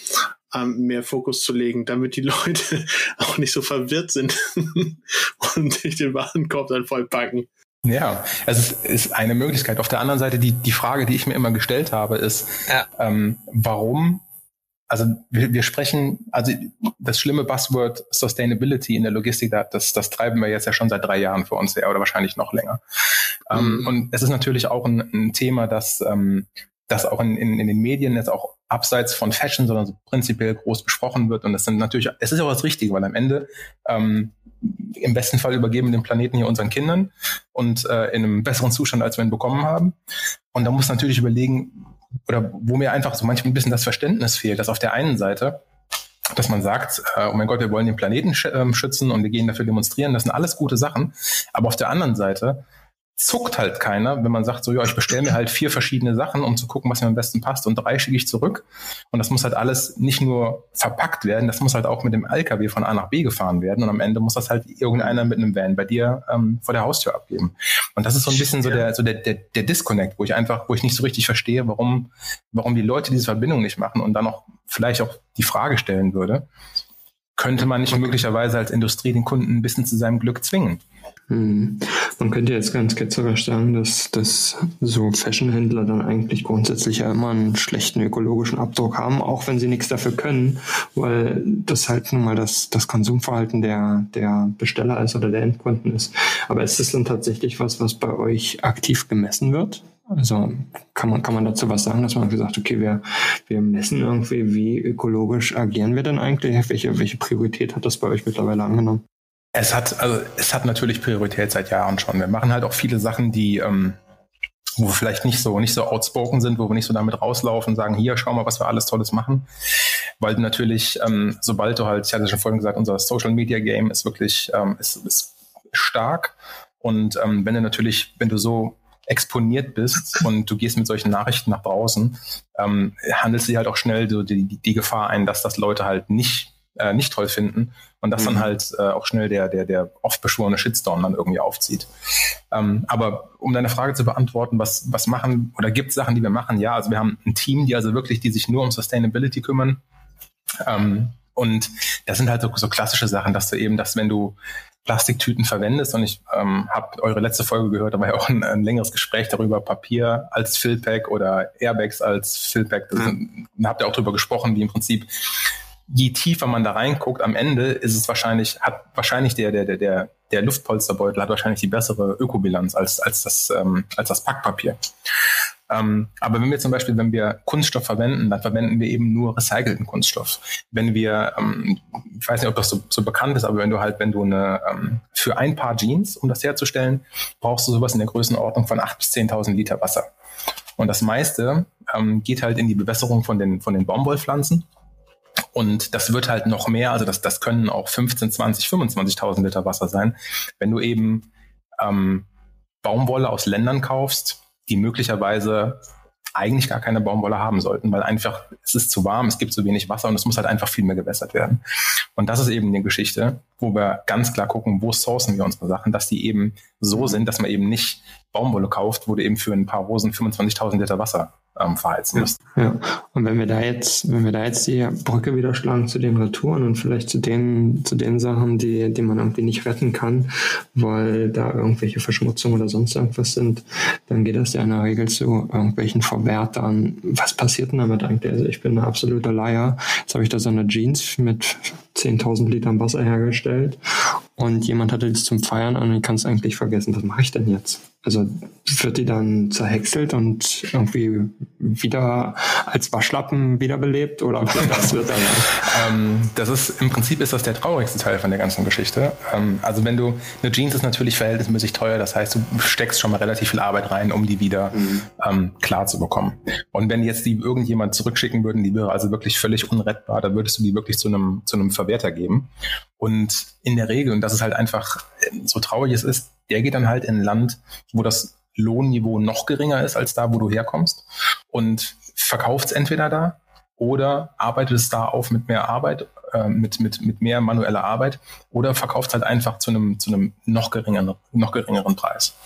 ähm, mehr Fokus zu legen, damit die [laughs] Leute auch nicht so verwirrt sind [laughs] und sich den Warenkorb dann vollpacken. Ja, es ist eine Möglichkeit. Auf der anderen Seite, die, die Frage, die ich mir immer gestellt habe, ist, ja. ähm, warum, also wir, wir sprechen, also das schlimme Buzzword Sustainability in der Logistik, das, das treiben wir jetzt ja schon seit drei Jahren für uns her oder wahrscheinlich noch länger. Ähm, mhm. und es ist natürlich auch ein, ein Thema, das, ähm, das auch in, in, in den Medien jetzt auch abseits von Fashion, sondern so prinzipiell groß besprochen wird. Und das sind natürlich, es ist auch das Richtige, weil am Ende ähm, im besten Fall übergeben den Planeten hier unseren Kindern und äh, in einem besseren Zustand, als wir ihn bekommen haben. Und da muss natürlich überlegen, oder wo mir einfach so manchmal ein bisschen das Verständnis fehlt, dass auf der einen Seite dass man sagt, äh, oh mein Gott, wir wollen den Planeten sch äh, schützen und wir gehen dafür demonstrieren. Das sind alles gute Sachen. Aber auf der anderen Seite zuckt halt keiner, wenn man sagt, so ja, ich bestelle mir halt vier verschiedene Sachen, um zu gucken, was mir am besten passt und drei schicke ich zurück. Und das muss halt alles nicht nur verpackt werden, das muss halt auch mit dem LKW von A nach B gefahren werden und am Ende muss das halt irgendeiner mit einem Van bei dir ähm, vor der Haustür abgeben. Und das ist so ein bisschen so der so der, der, der Disconnect, wo ich einfach, wo ich nicht so richtig verstehe, warum warum die Leute diese Verbindung nicht machen und dann auch vielleicht auch die Frage stellen würde, könnte man nicht möglicherweise als Industrie den Kunden ein bisschen zu seinem Glück zwingen? Hm. Man könnte jetzt ganz ketzerisch sagen, dass, dass so Fashionhändler dann eigentlich grundsätzlich ja immer einen schlechten ökologischen Abdruck haben, auch wenn sie nichts dafür können, weil das halt nun mal das, das Konsumverhalten der, der Besteller ist oder der Endkunden ist. Aber ist das dann tatsächlich was, was bei euch aktiv gemessen wird? Also kann man, kann man dazu was sagen, dass man gesagt, okay, wir, wir messen irgendwie, wie ökologisch agieren wir denn eigentlich? Welche, welche Priorität hat das bei euch mittlerweile angenommen? Es hat, also es hat natürlich Priorität seit Jahren schon. Wir machen halt auch viele Sachen, die, ähm, wo wir vielleicht nicht so, nicht so outspoken sind, wo wir nicht so damit rauslaufen und sagen, hier, schau mal, was wir alles Tolles machen. Weil natürlich, ähm, sobald du halt, ich hatte schon vorhin gesagt, unser Social Media Game ist wirklich, ähm, ist, ist stark. Und ähm, wenn du natürlich, wenn du so exponiert bist [laughs] und du gehst mit solchen Nachrichten nach draußen, ähm, handelst du halt auch schnell so die, die, die Gefahr ein, dass das Leute halt nicht äh, nicht toll finden und dass mhm. dann halt äh, auch schnell der, der, der oft beschworene Shitstorm dann irgendwie aufzieht. Ähm, aber um deine Frage zu beantworten, was, was machen oder gibt es Sachen, die wir machen? Ja, also wir haben ein Team, die also wirklich, die sich nur um Sustainability kümmern. Ähm, und das sind halt so, so klassische Sachen, dass du eben, dass wenn du Plastiktüten verwendest und ich ähm, habe eure letzte Folge gehört, da war ja auch ein, ein, längeres Gespräch darüber, Papier als Fillpack oder Airbags als Fillpack. Da mhm. habt ihr auch drüber gesprochen, wie im Prinzip je tiefer man da reinguckt, am Ende ist es wahrscheinlich, hat wahrscheinlich der, der, der, der, der Luftpolsterbeutel hat wahrscheinlich die bessere Ökobilanz als, als das, ähm, als das Packpapier. Ähm, aber wenn wir zum Beispiel, wenn wir Kunststoff verwenden, dann verwenden wir eben nur recycelten Kunststoff. Wenn wir, ähm, ich weiß nicht, ob das so, so bekannt ist, aber wenn du halt, wenn du eine, ähm, für ein Paar Jeans, um das herzustellen, brauchst du sowas in der Größenordnung von 8.000 bis 10.000 Liter Wasser. Und das meiste ähm, geht halt in die Bewässerung von den, von den Baumwollpflanzen. Und das wird halt noch mehr, also das, das können auch 15, 20, 25.000 Liter Wasser sein, wenn du eben ähm, Baumwolle aus Ländern kaufst, die möglicherweise eigentlich gar keine Baumwolle haben sollten, weil einfach es ist zu warm, es gibt zu wenig Wasser und es muss halt einfach viel mehr gewässert werden. Und das ist eben eine Geschichte, wo wir ganz klar gucken, wo sourcen wir unsere Sachen, dass die eben so sind, dass man eben nicht Baumwolle kauft, wo du eben für ein paar Rosen 25.000 Liter Wasser ähm, verheizen musst. Ja, und wenn wir da jetzt, wenn wir da jetzt die Brücke wieder schlagen zu den Retouren und vielleicht zu den, zu den Sachen, die, die man irgendwie nicht retten kann, weil da irgendwelche Verschmutzungen oder sonst irgendwas sind, dann geht das ja in der Regel zu irgendwelchen Verwertern. Was passiert denn damit eigentlich? Also ich bin ein absoluter Laie. Jetzt habe ich da so eine Jeans mit 10.000 Litern Wasser hergestellt und jemand hatte das zum Feiern an und ich kann es eigentlich vergessen. Was mache ich denn jetzt? Also wird die dann zerhäckselt und irgendwie wieder als Waschlappen wiederbelebt oder was [laughs] wird dann? ähm, das ist im Prinzip ist das der traurigste Teil von der ganzen Geschichte. Ähm, also wenn du eine Jeans ist natürlich verhältnismäßig teuer, das heißt du steckst schon mal relativ viel Arbeit rein, um die wieder mhm. ähm, klar zu bekommen. Und wenn jetzt die irgendjemand zurückschicken würden, die wäre also wirklich völlig unrettbar, da würdest du die wirklich zu einem zu einem Verwerter geben. Und in der Regel, und das ist halt einfach, so traurig es ist, der geht dann halt in ein Land, wo das Lohnniveau noch geringer ist als da, wo du herkommst und verkauft es entweder da oder arbeitet es da auf mit mehr Arbeit, äh, mit, mit, mit mehr manueller Arbeit oder verkauft es halt einfach zu einem, zu noch geringeren, noch geringeren Preis.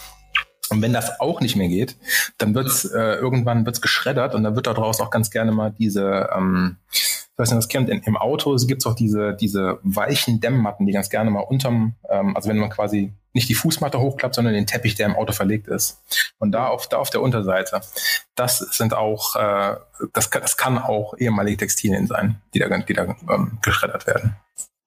Und wenn das auch nicht mehr geht, dann wird's äh, irgendwann wird's geschreddert und dann wird daraus auch ganz gerne mal diese ähm, weiß nicht, das kennt, in, im Auto gibt es auch diese, diese weichen Dämmmatten, die ganz gerne mal unterm, ähm, also wenn man quasi nicht die Fußmatte hochklappt, sondern den Teppich, der im Auto verlegt ist. Und da auf, da auf der Unterseite, das sind auch, äh, das, kann, das kann auch ehemalige Textilien sein, die da, die da ähm, geschreddert werden.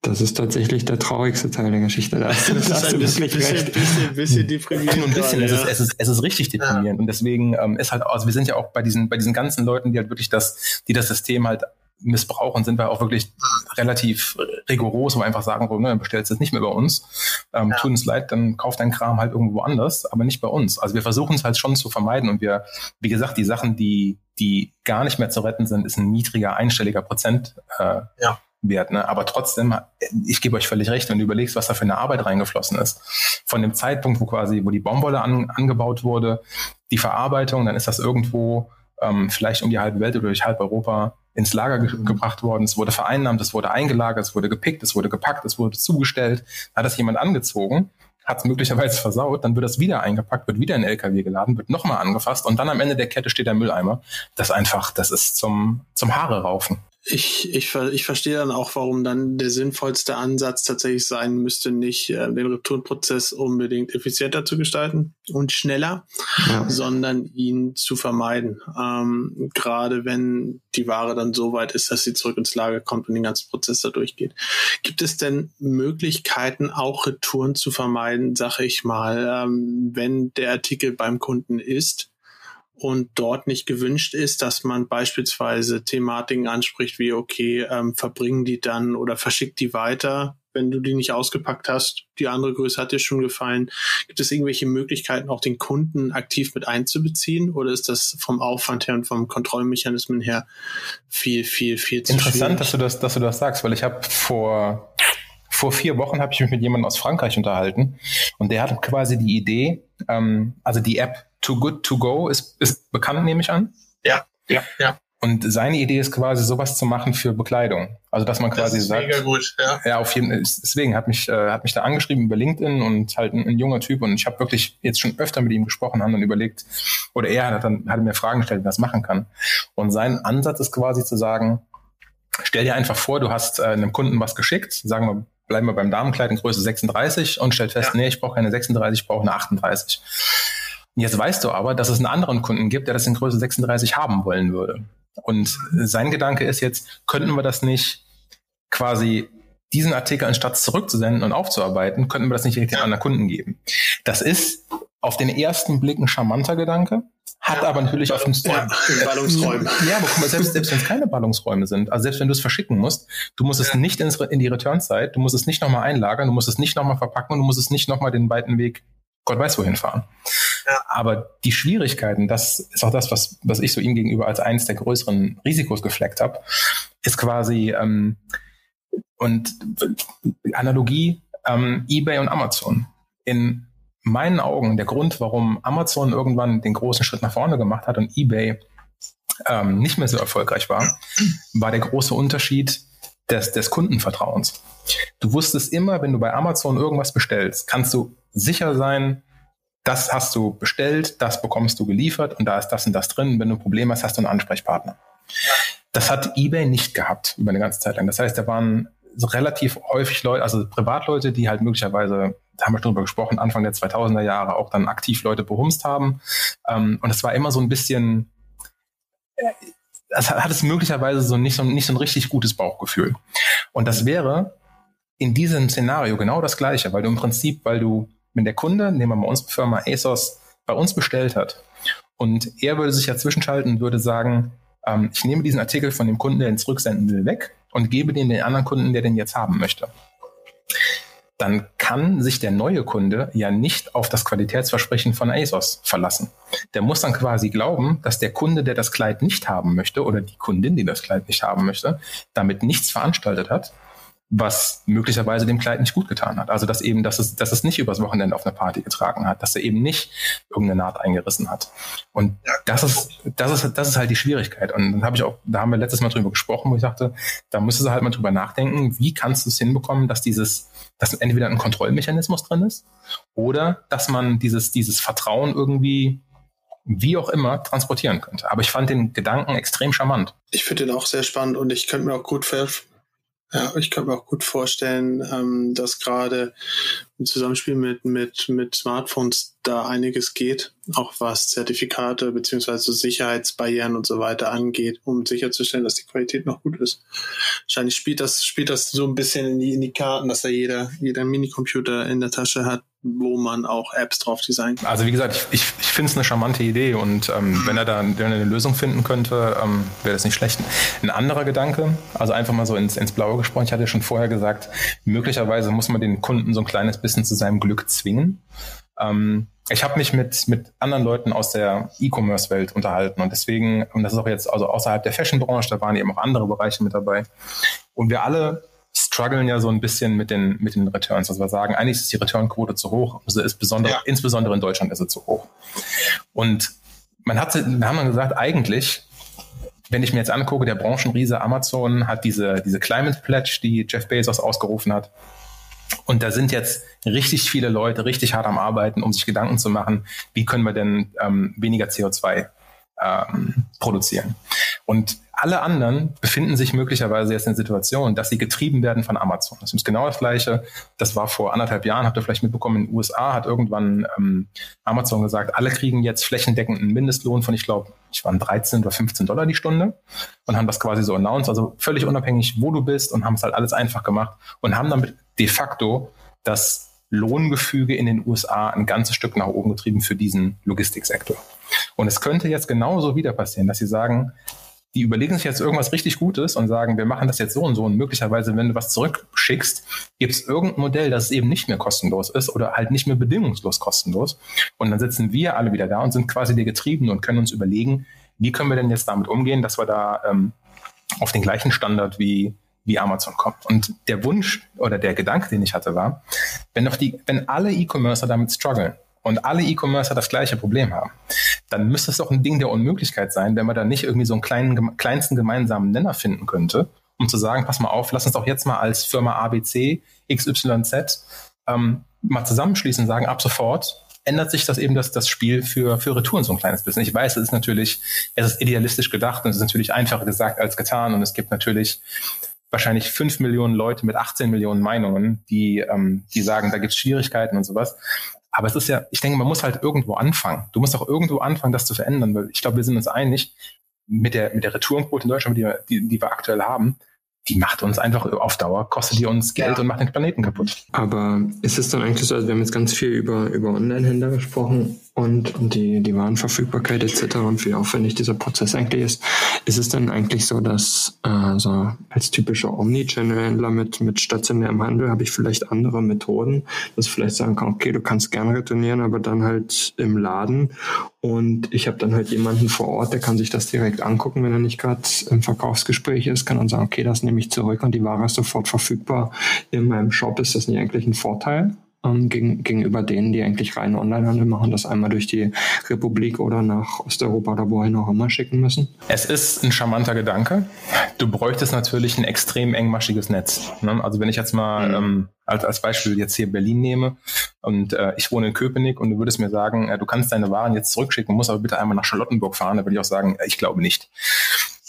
Das ist tatsächlich der traurigste Teil der Geschichte. Da [laughs] das ist ein bisschen, bisschen, bisschen, bisschen deprimierend. Ein bisschen, ja. es, ist, es, ist, es ist richtig deprimierend. Ja. Und deswegen ähm, ist halt, also wir sind ja auch bei diesen, bei diesen ganzen Leuten, die halt wirklich das, die das System halt missbrauchen, sind wir auch wirklich relativ rigoros, wo wir einfach sagen, so, ne, bestellst es nicht mehr bei uns. Ähm, ja. Tut uns leid, dann kauft dein Kram halt irgendwo anders, aber nicht bei uns. Also wir versuchen es halt schon zu vermeiden und wir, wie gesagt, die Sachen, die, die gar nicht mehr zu retten sind, ist ein niedriger, einstelliger Prozent. Äh, ja. Wert, ne? Aber trotzdem, ich gebe euch völlig recht, wenn du überlegst, was da für eine Arbeit reingeflossen ist. Von dem Zeitpunkt, wo quasi, wo die Baumwolle an, angebaut wurde, die Verarbeitung, dann ist das irgendwo ähm, vielleicht um die halbe Welt oder durch halb Europa ins Lager ge gebracht worden. Es wurde vereinnahmt, es wurde eingelagert, es wurde gepickt, es wurde gepackt, es wurde zugestellt. Hat das jemand angezogen, hat es möglicherweise versaut, dann wird das wieder eingepackt, wird wieder in den LKW geladen, wird nochmal angefasst und dann am Ende der Kette steht der Mülleimer. Das einfach, das ist zum, zum Haare raufen ich, ich, ich verstehe dann auch, warum dann der sinnvollste Ansatz tatsächlich sein müsste, nicht äh, den Returnprozess unbedingt effizienter zu gestalten und schneller, ja. sondern ihn zu vermeiden. Ähm, gerade wenn die Ware dann so weit ist, dass sie zurück ins Lager kommt und den ganzen Prozess da durchgeht. Gibt es denn Möglichkeiten, auch Retouren zu vermeiden, sag ich mal, ähm, wenn der Artikel beim Kunden ist? Und dort nicht gewünscht ist, dass man beispielsweise Thematiken anspricht wie, okay, ähm, verbringen die dann oder verschickt die weiter, wenn du die nicht ausgepackt hast. Die andere Größe hat dir schon gefallen. Gibt es irgendwelche Möglichkeiten, auch den Kunden aktiv mit einzubeziehen? Oder ist das vom Aufwand her und vom Kontrollmechanismen her viel, viel, viel zu Interessant, dass du das, dass du das sagst, weil ich habe vor vor vier Wochen habe ich mich mit jemandem aus Frankreich unterhalten und der hat quasi die Idee, ähm, also die App Too Good To Go ist, ist bekannt, nehme ich an. Ja, ja, ja. Und seine Idee ist quasi sowas zu machen für Bekleidung. Also dass man quasi das ist sagt, mega gut, ja. Ja, auf jeden Fall. Deswegen hat mich äh, hat mich da angeschrieben über LinkedIn und halt ein, ein junger Typ und ich habe wirklich jetzt schon öfter mit ihm gesprochen, haben dann überlegt oder er hat dann hat mir Fragen gestellt, wie das machen kann. Und sein Ansatz ist quasi zu sagen, stell dir einfach vor, du hast äh, einem Kunden was geschickt, sagen wir bleiben wir beim Damenkleid in Größe 36 und stellt fest, ja. nee, ich brauche keine 36, ich brauche eine 38. Jetzt weißt du aber, dass es einen anderen Kunden gibt, der das in Größe 36 haben wollen würde. Und sein Gedanke ist jetzt, könnten wir das nicht quasi diesen Artikel anstatt zurückzusenden und aufzuarbeiten, könnten wir das nicht direkt an anderen Kunden geben. Das ist auf den ersten Blick ein charmanter Gedanke, hat ja. aber natürlich auf den ja, Ballungsräumen. [laughs] Ja, aber guck mal, selbst, selbst wenn es keine Ballungsräume sind, also selbst wenn du es verschicken musst, du musst es nicht ins, in die Return-Zeit, du musst es nicht nochmal einlagern, du musst es nicht nochmal verpacken und du musst es nicht nochmal den weiten Weg Gott weiß wohin fahren. Aber die Schwierigkeiten, das ist auch das, was, was ich so ihm gegenüber als eines der größeren Risikos gefleckt habe, ist quasi ähm, und Analogie ähm, eBay und Amazon. In meinen Augen der Grund, warum Amazon irgendwann den großen Schritt nach vorne gemacht hat und eBay ähm, nicht mehr so erfolgreich war, war der große Unterschied des, des Kundenvertrauens. Du wusstest immer, wenn du bei Amazon irgendwas bestellst, kannst du sicher sein, das hast du bestellt, das bekommst du geliefert und da ist das und das drin. Wenn du ein Problem hast, hast du einen Ansprechpartner. Das hat eBay nicht gehabt über eine ganze Zeit lang. Das heißt, da waren relativ häufig Leute, also Privatleute, die halt möglicherweise, da haben wir schon drüber gesprochen, Anfang der 2000er Jahre auch dann aktiv Leute behumst haben. Ähm, und es war immer so ein bisschen, es hat, hat es möglicherweise so nicht, so nicht so ein richtig gutes Bauchgefühl. Und das wäre in diesem Szenario genau das Gleiche, weil du im Prinzip, weil du, wenn der Kunde, nehmen wir mal unsere Firma ASOS, bei uns bestellt hat und er würde sich ja zwischenschalten und würde sagen, ähm, ich nehme diesen Artikel von dem Kunden, der ihn zurücksenden will, weg und gebe den den anderen Kunden, der den jetzt haben möchte. Dann kann sich der neue Kunde ja nicht auf das Qualitätsversprechen von ASOS verlassen. Der muss dann quasi glauben, dass der Kunde, der das Kleid nicht haben möchte, oder die Kundin, die das Kleid nicht haben möchte, damit nichts veranstaltet hat was möglicherweise dem Kleid nicht gut getan hat. Also dass eben, dass es, dass es nicht übers Wochenende auf einer Party getragen hat, dass er eben nicht irgendeine Naht eingerissen hat. Und das ist, das ist, das ist halt die Schwierigkeit. Und dann habe ich auch, da haben wir letztes Mal drüber gesprochen, wo ich sagte, da müsstest du halt mal drüber nachdenken, wie kannst du es hinbekommen, dass dieses, dass entweder ein Kontrollmechanismus drin ist oder dass man dieses, dieses Vertrauen irgendwie wie auch immer transportieren könnte. Aber ich fand den Gedanken extrem charmant. Ich finde den auch sehr spannend und ich könnte mir auch gut ja, ich kann mir auch gut vorstellen, ähm, dass gerade im Zusammenspiel mit, mit, mit Smartphones da einiges geht, auch was Zertifikate beziehungsweise Sicherheitsbarrieren und so weiter angeht, um sicherzustellen, dass die Qualität noch gut ist. Wahrscheinlich spielt das, spielt das so ein bisschen in die, in die Karten, dass da jeder, jeder Minicomputer in der Tasche hat, wo man auch Apps drauf designen kann. Also wie gesagt, ich, ich, ich finde es eine charmante Idee und ähm, wenn er da wenn er eine Lösung finden könnte, ähm, wäre das nicht schlecht. Ein anderer Gedanke, also einfach mal so ins, ins Blaue gesprochen, ich hatte ja schon vorher gesagt, möglicherweise muss man den Kunden so ein kleines bisschen zu seinem Glück zwingen. Ähm, ich habe mich mit, mit anderen Leuten aus der E-Commerce-Welt unterhalten und deswegen, und das ist auch jetzt also außerhalb der Fashion-Branche, da waren eben auch andere Bereiche mit dabei. Und wir alle strugglen ja so ein bisschen mit den, mit den Returns. Also wir sagen, eigentlich ist die Returnquote zu hoch. Also ist besonders, ja. insbesondere in Deutschland ist sie zu hoch. Und man hat, wir haben dann gesagt, eigentlich, wenn ich mir jetzt angucke, der Branchenriese Amazon hat diese, diese Climate Pledge, die Jeff Bezos ausgerufen hat. Und da sind jetzt richtig viele Leute richtig hart am Arbeiten, um sich Gedanken zu machen, wie können wir denn ähm, weniger CO2 ähm, produzieren. Und alle anderen befinden sich möglicherweise jetzt in der Situation, dass sie getrieben werden von Amazon. Das ist genau das Gleiche. Das war vor anderthalb Jahren, habt ihr vielleicht mitbekommen, in den USA hat irgendwann ähm, Amazon gesagt, alle kriegen jetzt flächendeckend einen Mindestlohn von, ich glaube, ich waren 13 oder 15 Dollar die Stunde und haben das quasi so announced, also völlig unabhängig, wo du bist und haben es halt alles einfach gemacht und haben damit de facto das Lohngefüge in den USA ein ganzes Stück nach oben getrieben für diesen Logistiksektor. Und es könnte jetzt genauso wieder passieren, dass sie sagen, die überlegen sich jetzt irgendwas richtig Gutes und sagen, wir machen das jetzt so und so. Und möglicherweise, wenn du was zurückschickst, gibt es irgendein Modell, das eben nicht mehr kostenlos ist oder halt nicht mehr bedingungslos kostenlos. Und dann sitzen wir alle wieder da und sind quasi die Getriebenen und können uns überlegen, wie können wir denn jetzt damit umgehen, dass wir da ähm, auf den gleichen Standard wie, wie Amazon kommen. Und der Wunsch oder der Gedanke, den ich hatte, war, wenn doch die, wenn alle E-Commercer damit strugglen und alle E-Commercer das gleiche Problem haben, dann müsste es doch ein Ding der Unmöglichkeit sein, wenn man da nicht irgendwie so einen kleinen, kleinsten gemeinsamen Nenner finden könnte, um zu sagen, pass mal auf, lass uns doch jetzt mal als Firma ABC, XYZ ähm, mal zusammenschließen und sagen, ab sofort ändert sich das eben das, das Spiel für, für Retouren so ein kleines bisschen. Ich weiß, es ist natürlich, es ist idealistisch gedacht und es ist natürlich einfacher gesagt als getan und es gibt natürlich wahrscheinlich fünf Millionen Leute mit 18 Millionen Meinungen, die, ähm, die sagen, da gibt es Schwierigkeiten und sowas. Aber es ist ja, ich denke, man muss halt irgendwo anfangen. Du musst auch irgendwo anfangen, das zu verändern, weil ich glaube, wir sind uns einig, mit der, mit der Retourenquote in Deutschland, die wir, die, die wir aktuell haben, die macht uns einfach auf Dauer, kostet die uns Geld ja. und macht den Planeten kaputt. Aber ist es dann eigentlich so, also wir haben jetzt ganz viel über, über Online-Händler gesprochen, und, und die, die Warenverfügbarkeit etc. und wie aufwendig dieser Prozess eigentlich ist, ist es dann eigentlich so, dass äh, so als typischer Omnichannel-Händler mit, mit stationärem Handel habe ich vielleicht andere Methoden, dass ich vielleicht sagen kann, okay, du kannst gerne retournieren, aber dann halt im Laden und ich habe dann halt jemanden vor Ort, der kann sich das direkt angucken, wenn er nicht gerade im Verkaufsgespräch ist, kann dann sagen, okay, das nehme ich zurück und die Ware ist sofort verfügbar in meinem Shop. Ist das nicht eigentlich ein Vorteil? Ähm, gegen, gegenüber denen, die eigentlich rein Onlinehandel machen, das einmal durch die Republik oder nach Osteuropa oder wohin auch immer schicken müssen? Es ist ein charmanter Gedanke. Du bräuchtest natürlich ein extrem engmaschiges Netz. Ne? Also wenn ich jetzt mal mhm. ähm, als, als Beispiel jetzt hier Berlin nehme und äh, ich wohne in Köpenick und du würdest mir sagen, äh, du kannst deine Waren jetzt zurückschicken, musst aber bitte einmal nach Charlottenburg fahren, da würde ich auch sagen, ich glaube nicht.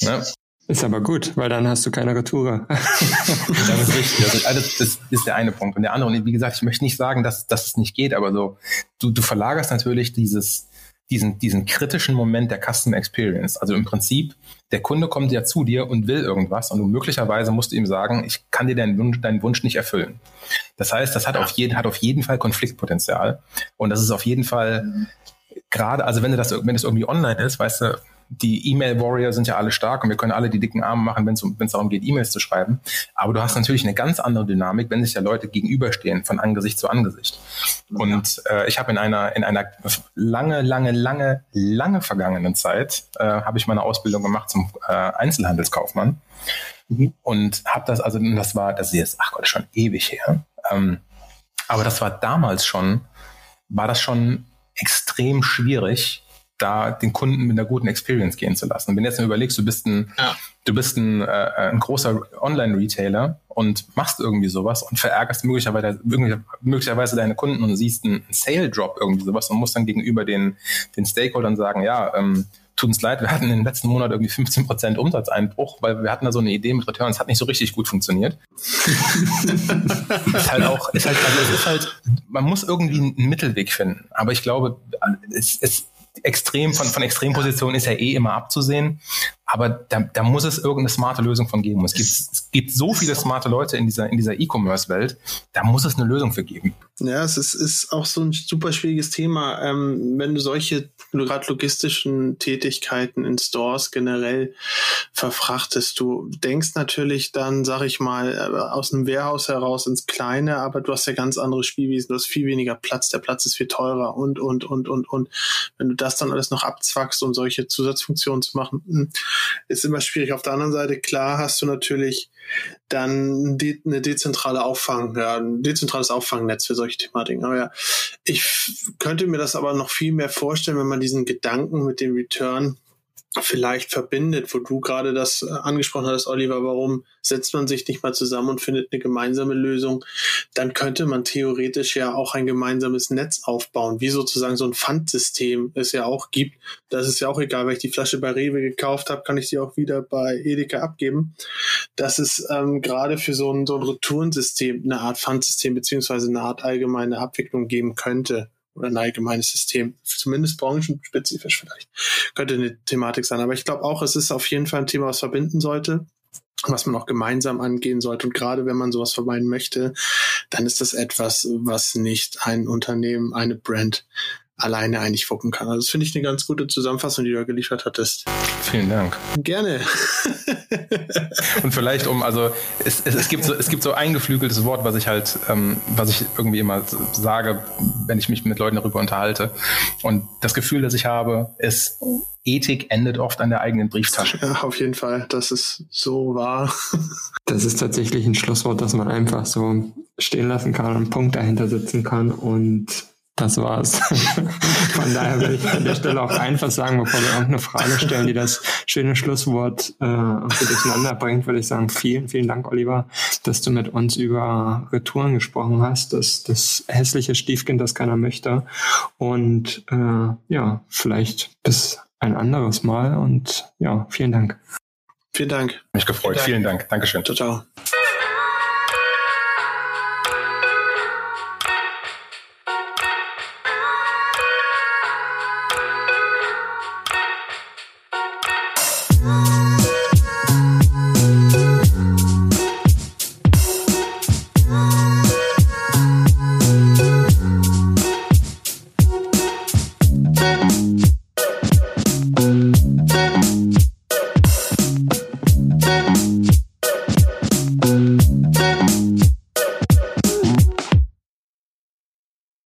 Ne? Ist aber gut, weil dann hast du keine Retour. [laughs] das ist richtig. Also, also das ist der eine Punkt. Und der andere, und wie gesagt, ich möchte nicht sagen, dass, dass es nicht geht, aber so, du, du verlagerst natürlich dieses, diesen, diesen kritischen Moment der Customer Experience. Also im Prinzip, der Kunde kommt ja zu dir und will irgendwas und du möglicherweise musst du ihm sagen, ich kann dir deinen Wunsch, deinen Wunsch nicht erfüllen. Das heißt, das hat auf jeden, hat auf jeden Fall Konfliktpotenzial. Und das ist auf jeden Fall gerade, also wenn du das, wenn es irgendwie online ist, weißt du, die E-Mail-Warrior sind ja alle stark und wir können alle die dicken Arme machen, wenn es darum geht, E-Mails zu schreiben. Aber du hast natürlich eine ganz andere Dynamik, wenn sich ja Leute gegenüberstehen, von Angesicht zu Angesicht. Und äh, ich habe in einer, in einer lange, lange, lange, lange vergangenen Zeit, äh, habe ich meine Ausbildung gemacht zum äh, Einzelhandelskaufmann. Mhm. Und habe das, also das war, das ist jetzt, ach Gott, schon ewig her. Ähm, aber das war damals schon, war das schon extrem schwierig, da den Kunden mit einer guten Experience gehen zu lassen. Und wenn du jetzt mal überlegst, du bist ein, ja. du bist ein, äh, ein großer Online-Retailer und machst irgendwie sowas und verärgerst möglicherweise, möglicherweise deine Kunden und siehst einen Sale-Drop irgendwie sowas und musst dann gegenüber den, den Stakeholdern sagen, ja, ähm, tut uns leid, wir hatten in den letzten Monat irgendwie 15 Prozent Umsatzeinbruch, weil wir hatten da so eine Idee mit Returns, hat nicht so richtig gut funktioniert. [laughs] ist halt auch, ist halt, also es ist halt, man muss irgendwie einen Mittelweg finden. Aber ich glaube, es, es extrem, von, von Extrempositionen ist ja eh immer abzusehen. Aber da, da muss es irgendeine smarte Lösung von geben. Es gibt, es gibt so viele smarte Leute in dieser, in dieser E-Commerce-Welt, da muss es eine Lösung für geben. Ja, es ist, ist auch so ein super schwieriges Thema. Ähm, wenn du solche gerade logistischen Tätigkeiten in Stores generell verfrachtest, du denkst natürlich dann, sag ich mal, äh, aus einem Warehouse heraus ins Kleine, aber du hast ja ganz andere Spielwiesen, du hast viel weniger Platz, der Platz ist viel teurer und, und, und, und, und. Wenn du das dann alles noch abzwackst, um solche Zusatzfunktionen zu machen, hm, ist immer schwierig. Auf der anderen Seite, klar, hast du natürlich dann eine dezentrale Auffang, ja, ein dezentrales Auffangnetz für solche Thematiken. Aber ja, ich könnte mir das aber noch viel mehr vorstellen, wenn man diesen Gedanken mit dem Return vielleicht verbindet, wo du gerade das äh, angesprochen hast, Oliver, warum setzt man sich nicht mal zusammen und findet eine gemeinsame Lösung, dann könnte man theoretisch ja auch ein gemeinsames Netz aufbauen, wie sozusagen so ein Pfandsystem es ja auch gibt. Das ist ja auch egal, wenn ich die Flasche bei Rewe gekauft habe, kann ich die auch wieder bei Edeka abgeben. Das ist ähm, gerade für so ein, so ein Retourensystem eine Art Pfandsystem beziehungsweise eine Art allgemeine Abwicklung geben könnte oder ein allgemeines System, zumindest branchenspezifisch vielleicht, könnte eine Thematik sein. Aber ich glaube auch, es ist auf jeden Fall ein Thema, was verbinden sollte was man auch gemeinsam angehen sollte. Und gerade wenn man sowas vermeiden möchte, dann ist das etwas, was nicht ein Unternehmen, eine Brand alleine eigentlich wuppen kann. Also das finde ich eine ganz gute Zusammenfassung, die du geliefert hattest. Vielen Dank. Gerne. Und vielleicht um, also es, es, es, gibt so, es gibt so ein geflügeltes Wort, was ich halt, ähm, was ich irgendwie immer sage, wenn ich mich mit Leuten darüber unterhalte. Und das Gefühl, das ich habe, ist, Ethik endet oft an der eigenen Brieftasche. Ja, auf jeden Fall. Das ist so wahr. Das ist tatsächlich ein Schlusswort, das man einfach so stehen lassen kann und einen Punkt dahinter setzen kann und das war's. [laughs] Von daher will ich an der Stelle auch einfach sagen, bevor wir irgendeine Frage stellen, die das schöne Schlusswort äh, durcheinander bringt, würde ich sagen, vielen, vielen Dank, Oliver, dass du mit uns über Retouren gesprochen hast, das, das hässliche Stiefkind, das keiner möchte. Und äh, ja, vielleicht bis ein anderes Mal und ja, vielen Dank. Vielen Dank. Mich gefreut. Vielen Dank. Vielen Dank. Dankeschön. Ciao, ciao.